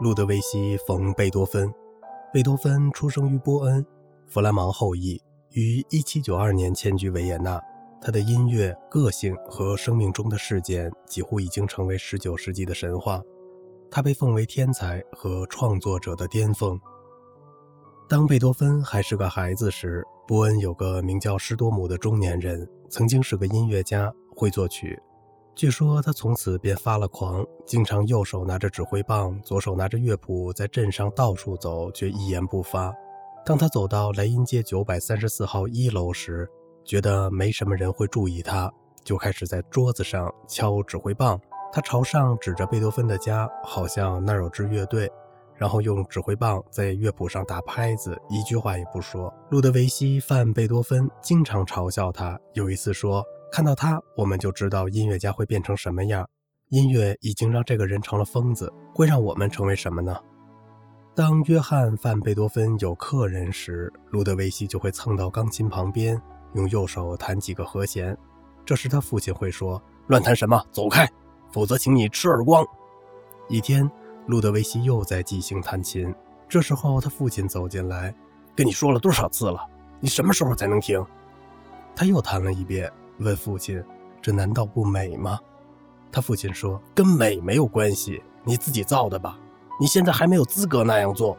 路德维希·冯·贝多芬，贝多芬出生于波恩，弗兰芒后裔，于1792年迁居维也纳。他的音乐、个性和生命中的事件几乎已经成为19世纪的神话。他被奉为天才和创作者的巅峰。当贝多芬还是个孩子时，波恩有个名叫施多姆的中年人，曾经是个音乐家，会作曲。据说他从此便发了狂，经常右手拿着指挥棒，左手拿着乐谱，在镇上到处走，却一言不发。当他走到莱茵街九百三十四号一楼时，觉得没什么人会注意他，就开始在桌子上敲指挥棒。他朝上指着贝多芬的家，好像那儿有支乐队，然后用指挥棒在乐谱上打拍子，一句话也不说。路德维希·范·贝多芬经常嘲笑他，有一次说。看到他，我们就知道音乐家会变成什么样。音乐已经让这个人成了疯子，会让我们成为什么呢？当约翰·范·贝多芬有客人时，路德维希就会蹭到钢琴旁边，用右手弹几个和弦。这时他父亲会说：“乱弹什么？走开，否则请你吃耳光。”一天，路德维希又在即兴弹琴，这时候他父亲走进来：“跟你说了多少次了？你什么时候才能停？”他又弹了一遍。问父亲：“这难道不美吗？”他父亲说：“跟美没有关系，你自己造的吧。你现在还没有资格那样做。”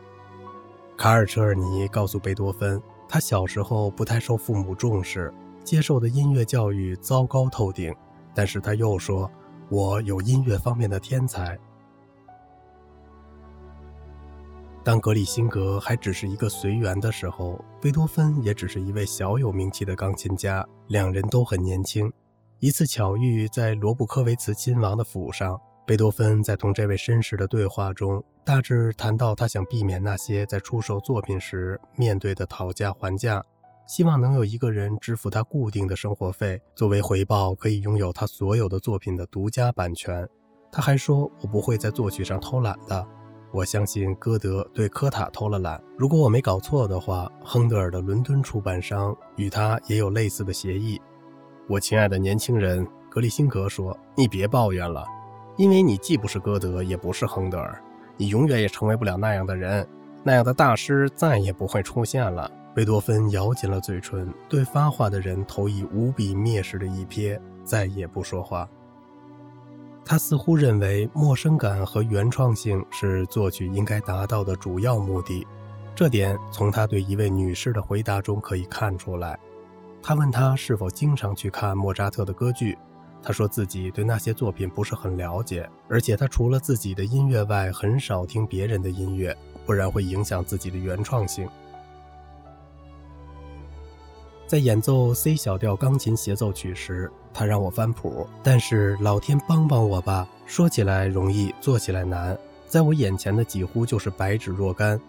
卡尔车尔尼告诉贝多芬，他小时候不太受父母重视，接受的音乐教育糟糕透顶。但是他又说：“我有音乐方面的天才。”当格里辛格还只是一个随缘的时候，贝多芬也只是一位小有名气的钢琴家。两人都很年轻。一次巧遇在罗布科维茨亲王的府上，贝多芬在同这位绅士的对话中，大致谈到他想避免那些在出售作品时面对的讨价还价，希望能有一个人支付他固定的生活费，作为回报可以拥有他所有的作品的独家版权。他还说：“我不会在作曲上偷懒的。”我相信歌德对科塔偷了懒。如果我没搞错的话，亨德尔的伦敦出版商与他也有类似的协议。我亲爱的年轻人，格里辛格说：“你别抱怨了，因为你既不是歌德，也不是亨德尔，你永远也成为不了那样的人。那样的大师再也不会出现了。”贝多芬咬紧了嘴唇，对发话的人投以无比蔑视的一瞥，再也不说话。他似乎认为陌生感和原创性是作曲应该达到的主要目的，这点从他对一位女士的回答中可以看出来。他问他是否经常去看莫扎特的歌剧，他说自己对那些作品不是很了解，而且他除了自己的音乐外很少听别人的音乐，不然会影响自己的原创性。在演奏 C 小调钢琴协奏曲时，他让我翻谱，但是老天帮帮我吧，说起来容易，做起来难。在我眼前的几乎就是白纸若干，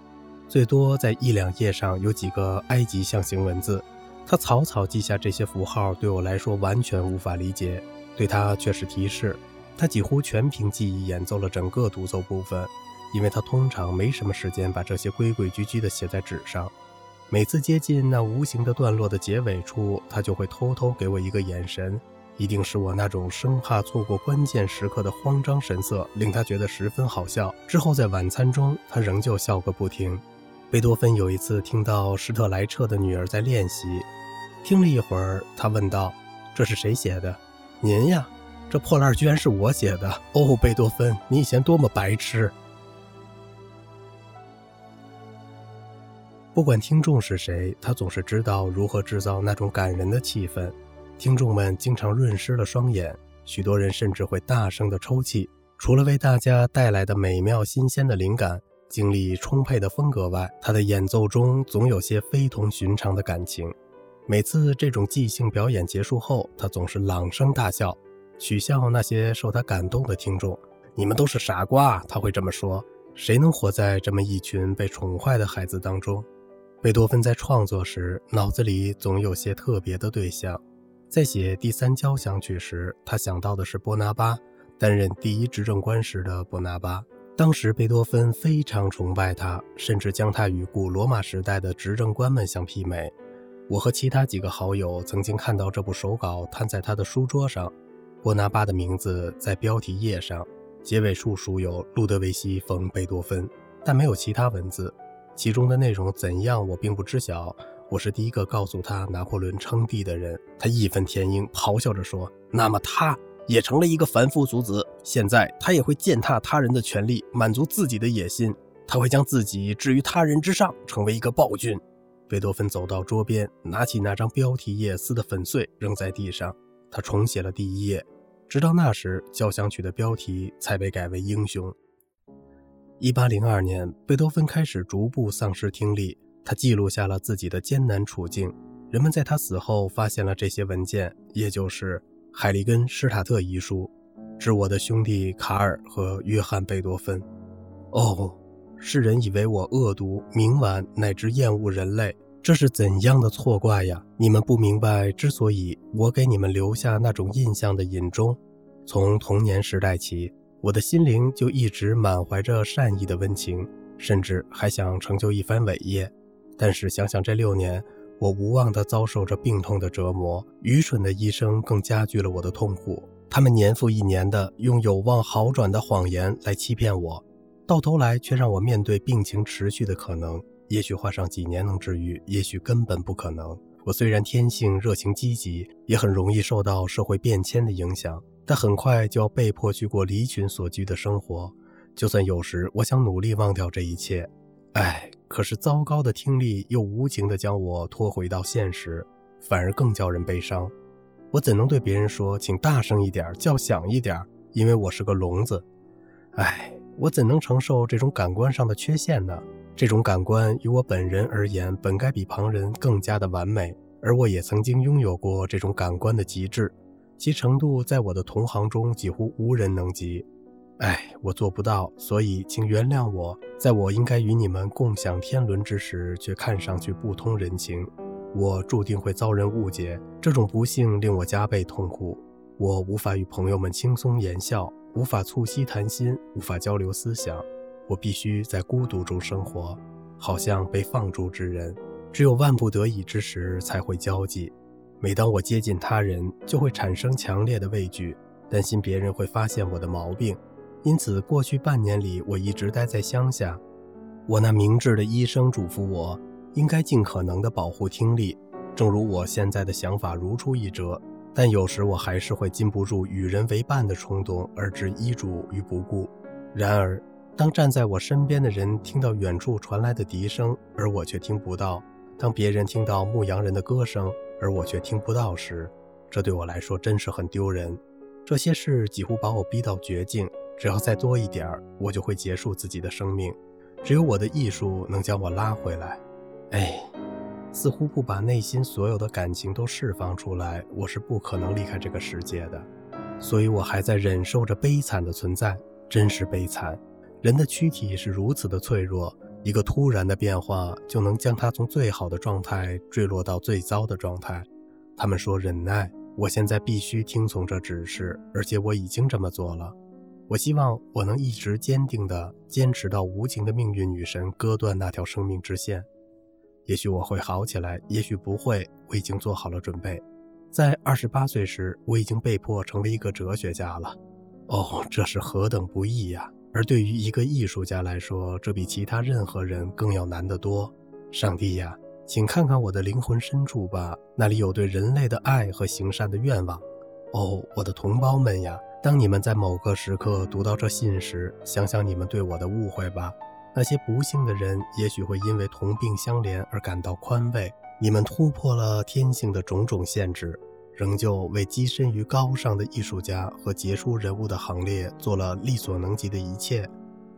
最多在一两页上有几个埃及象形文字。他草草记下这些符号，对我来说完全无法理解，对他却是提示。他几乎全凭记忆演奏了整个独奏部分，因为他通常没什么时间把这些规规矩矩地写在纸上。每次接近那无形的段落的结尾处，他就会偷偷给我一个眼神，一定是我那种生怕错过关键时刻的慌张神色，令他觉得十分好笑。之后在晚餐中，他仍旧笑个不停。贝多芬有一次听到施特莱彻的女儿在练习，听了一会儿，他问道：“这是谁写的？”“您呀，这破烂居然是我写的。”“哦，贝多芬，你以前多么白痴！”不管听众是谁，他总是知道如何制造那种感人的气氛。听众们经常润湿了双眼，许多人甚至会大声地抽泣。除了为大家带来的美妙新鲜的灵感、精力充沛的风格外，他的演奏中总有些非同寻常的感情。每次这种即兴表演结束后，他总是朗声大笑，取笑那些受他感动的听众。你们都是傻瓜，他会这么说。谁能活在这么一群被宠坏的孩子当中？贝多芬在创作时，脑子里总有些特别的对象。在写第三交响曲时，他想到的是波拿巴，担任第一执政官时的波拿巴。当时贝多芬非常崇拜他，甚至将他与古罗马时代的执政官们相媲美。我和其他几个好友曾经看到这部手稿摊在他的书桌上，波拿巴的名字在标题页上，结尾处署有路德维希·冯·贝多芬，但没有其他文字。其中的内容怎样，我并不知晓。我是第一个告诉他拿破仑称帝的人。他义愤填膺，咆哮着说：“那么他也成了一个凡夫俗子。现在他也会践踏他人的权利，满足自己的野心。他会将自己置于他人之上，成为一个暴君。”贝多芬走到桌边，拿起那张标题页，撕得粉碎，扔在地上。他重写了第一页，直到那时，交响曲的标题才被改为《英雄》。1802年，贝多芬开始逐步丧失听力。他记录下了自己的艰难处境。人们在他死后发现了这些文件，也就是《海利根施塔特遗书》，致我的兄弟卡尔和约翰·贝多芬。哦。世人以为我恶毒、冥顽，乃至厌恶人类，这是怎样的错怪呀！你们不明白，之所以我给你们留下那种印象的隐衷。从童年时代起，我的心灵就一直满怀着善意的温情，甚至还想成就一番伟业。但是想想这六年，我无望地遭受着病痛的折磨，愚蠢的医生更加剧了我的痛苦。他们年复一年地用有望好转的谎言来欺骗我。到头来却让我面对病情持续的可能，也许花上几年能治愈，也许根本不可能。我虽然天性热情积极，也很容易受到社会变迁的影响，但很快就要被迫去过离群所居的生活。就算有时我想努力忘掉这一切，唉，可是糟糕的听力又无情地将我拖回到现实，反而更叫人悲伤。我怎能对别人说，请大声一点，叫响一点，因为我是个聋子？唉。我怎能承受这种感官上的缺陷呢？这种感官于我本人而言，本该比旁人更加的完美，而我也曾经拥有过这种感官的极致，其程度在我的同行中几乎无人能及。唉，我做不到，所以请原谅我，在我应该与你们共享天伦之时，却看上去不通人情。我注定会遭人误解，这种不幸令我加倍痛苦。我无法与朋友们轻松言笑。无法促膝谈心，无法交流思想，我必须在孤独中生活，好像被放逐之人。只有万不得已之时才会交际。每当我接近他人，就会产生强烈的畏惧，担心别人会发现我的毛病。因此，过去半年里，我一直待在乡下。我那明智的医生嘱咐我，应该尽可能地保护听力。正如我现在的想法如出一辙。但有时我还是会禁不住与人为伴的冲动，而置医嘱于不顾。然而，当站在我身边的人听到远处传来的笛声，而我却听不到；当别人听到牧羊人的歌声，而我却听不到时，这对我来说真是很丢人。这些事几乎把我逼到绝境，只要再多一点儿，我就会结束自己的生命。只有我的艺术能将我拉回来。哎。似乎不把内心所有的感情都释放出来，我是不可能离开这个世界的。所以我还在忍受着悲惨的存在，真是悲惨。人的躯体是如此的脆弱，一个突然的变化就能将它从最好的状态坠落到最糟的状态。他们说忍耐，我现在必须听从这指示，而且我已经这么做了。我希望我能一直坚定地坚持到无情的命运女神割断那条生命之线。也许我会好起来，也许不会。我已经做好了准备。在二十八岁时，我已经被迫成为一个哲学家了。哦，这是何等不易呀！而对于一个艺术家来说，这比其他任何人更要难得多。上帝呀，请看看我的灵魂深处吧，那里有对人类的爱和行善的愿望。哦，我的同胞们呀，当你们在某个时刻读到这信时，想想你们对我的误会吧。那些不幸的人也许会因为同病相怜而感到宽慰。你们突破了天性的种种限制，仍旧为跻身于高尚的艺术家和杰出人物的行列做了力所能及的一切。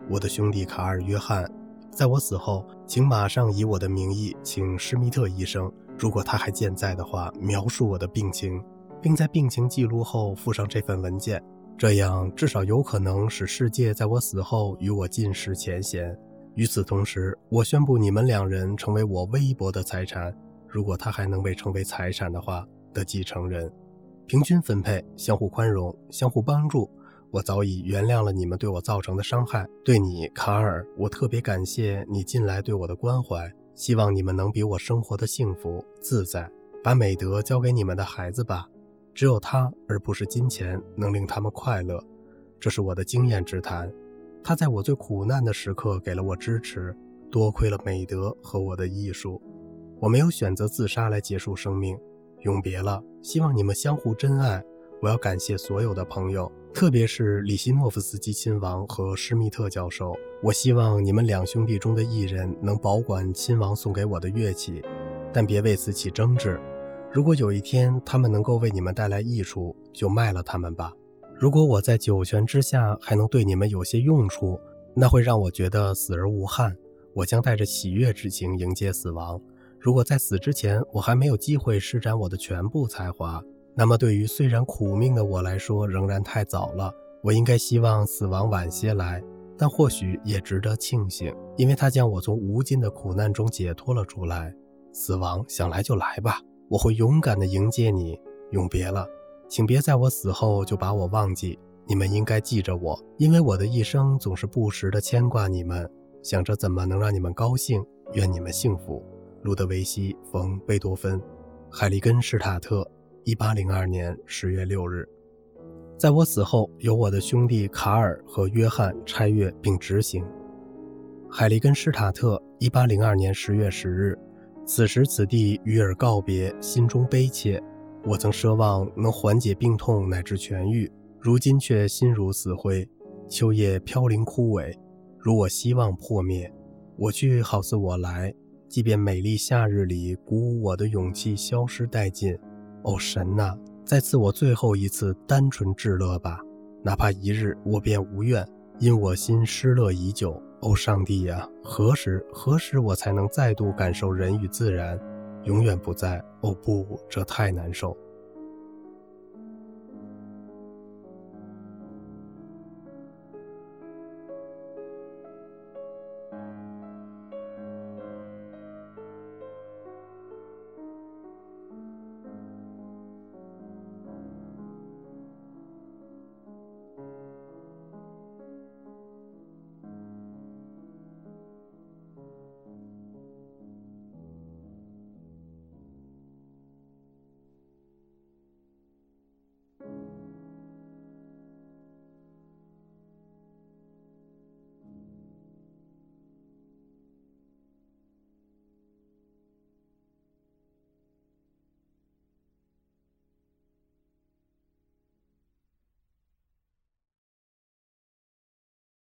我的兄弟卡尔·约翰，在我死后，请马上以我的名义请施密特医生，如果他还健在的话，描述我的病情，并在病情记录后附上这份文件。这样至少有可能使世界在我死后与我尽释前嫌。与此同时，我宣布你们两人成为我微薄的财产，如果他还能被称为财产的话的继承人。平均分配，相互宽容，相互帮助。我早已原谅了你们对我造成的伤害。对你，卡尔，我特别感谢你近来对我的关怀，希望你们能比我生活的幸福自在。把美德交给你们的孩子吧，只有他而不是金钱能令他们快乐。这是我的经验之谈。他在我最苦难的时刻给了我支持，多亏了美德和我的艺术。我没有选择自杀来结束生命，永别了。希望你们相互珍爱。我要感谢所有的朋友，特别是里希诺夫斯基亲王和施密特教授。我希望你们两兄弟中的一人能保管亲王送给我的乐器，但别为此起争执。如果有一天他们能够为你们带来益处，就卖了他们吧。如果我在九泉之下还能对你们有些用处，那会让我觉得死而无憾。我将带着喜悦之情迎接死亡。如果在死之前我还没有机会施展我的全部才华，那么对于虽然苦命的我来说，仍然太早了。我应该希望死亡晚些来，但或许也值得庆幸，因为它将我从无尽的苦难中解脱了出来。死亡想来就来吧，我会勇敢地迎接你。永别了，请别在我死后就把我忘记。你们应该记着我，因为我的一生总是不时地牵挂你们，想着怎么能让你们高兴。愿你们幸福。路德维希·冯·贝多芬，海利根施塔特。一八零二年十月六日，在我死后，由我的兄弟卡尔和约翰拆阅并执行。海利根施塔特，一八零二年十月十日，此时此地与尔告别，心中悲切。我曾奢望能缓解病痛乃至痊愈，如今却心如死灰。秋叶飘零枯萎，如我希望破灭。我去，好似我来，即便美丽夏日里鼓舞我的勇气消失殆尽。哦，神呐，再赐我最后一次单纯至乐吧，哪怕一日，我便无怨，因我心失乐已久。哦，上帝呀，何时何时我才能再度感受人与自然？永远不在。哦不，这太难受。